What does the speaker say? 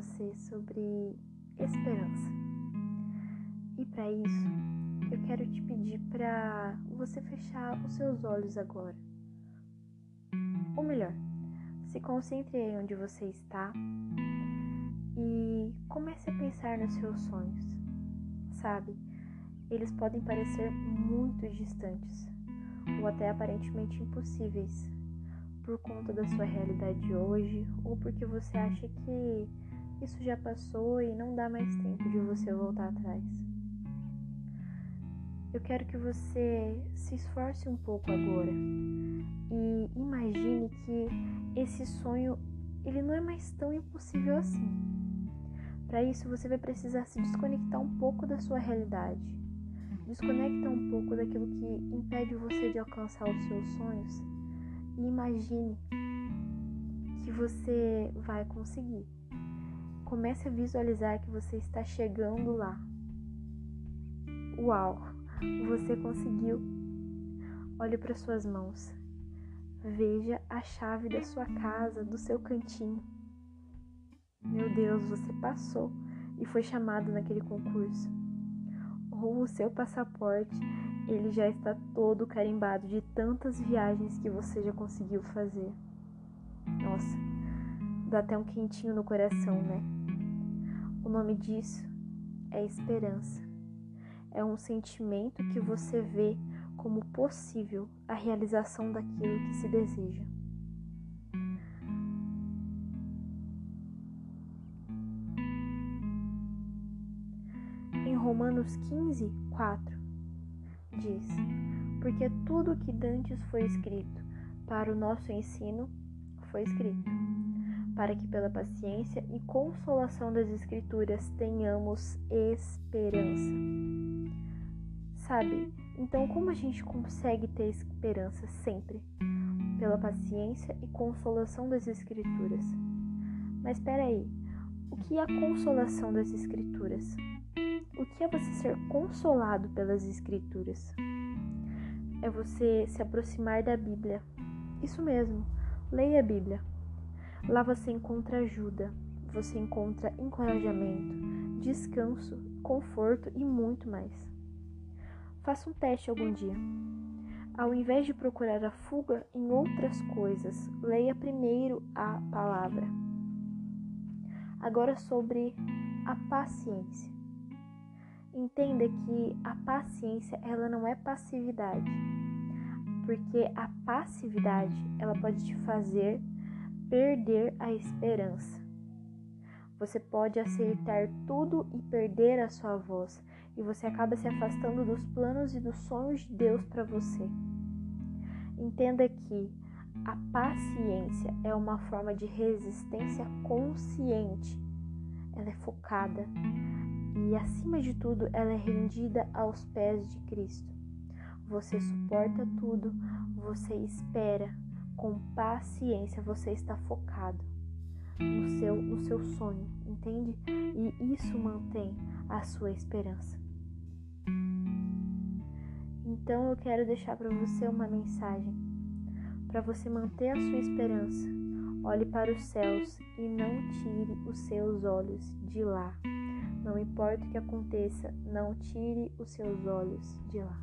você sobre esperança. E para isso, eu quero te pedir para você fechar os seus olhos agora. Ou melhor, se concentre aí onde você está e comece a pensar nos seus sonhos. Sabe, eles podem parecer muito distantes ou até aparentemente impossíveis por conta da sua realidade hoje ou porque você acha que isso já passou e não dá mais tempo de você voltar atrás. Eu quero que você se esforce um pouco agora e imagine que esse sonho ele não é mais tão impossível assim. Para isso você vai precisar se desconectar um pouco da sua realidade. Desconecta um pouco daquilo que impede você de alcançar os seus sonhos e imagine que você vai conseguir. Comece a visualizar que você está chegando lá. Uau, você conseguiu. Olhe para suas mãos. Veja a chave da sua casa, do seu cantinho. Meu Deus, você passou e foi chamado naquele concurso. Ou o seu passaporte, ele já está todo carimbado de tantas viagens que você já conseguiu fazer. Nossa, dá até um quentinho no coração, né? O nome disso é esperança. É um sentimento que você vê como possível a realização daquilo que se deseja. Em Romanos 15, 4, diz: Porque tudo que dantes foi escrito para o nosso ensino foi escrito para que pela paciência e consolação das Escrituras tenhamos esperança. Sabe? Então, como a gente consegue ter esperança sempre? Pela paciência e consolação das Escrituras. Mas espera aí, o que é a consolação das Escrituras? O que é você ser consolado pelas Escrituras? É você se aproximar da Bíblia. Isso mesmo, leia a Bíblia. Lá você encontra ajuda, você encontra encorajamento, descanso, conforto e muito mais. Faça um teste algum dia. Ao invés de procurar a fuga em outras coisas, leia primeiro a palavra. Agora sobre a paciência. Entenda que a paciência ela não é passividade, porque a passividade ela pode te fazer perder a esperança. Você pode acertar tudo e perder a sua voz, e você acaba se afastando dos planos e dos sonhos de Deus para você. Entenda que a paciência é uma forma de resistência consciente. Ela é focada e, acima de tudo, ela é rendida aos pés de Cristo. Você suporta tudo, você espera, com paciência você está focado no seu, no seu sonho, entende? E isso mantém a sua esperança. Então eu quero deixar para você uma mensagem para você manter a sua esperança. Olhe para os céus e não tire os seus olhos de lá. Não importa o que aconteça, não tire os seus olhos de lá.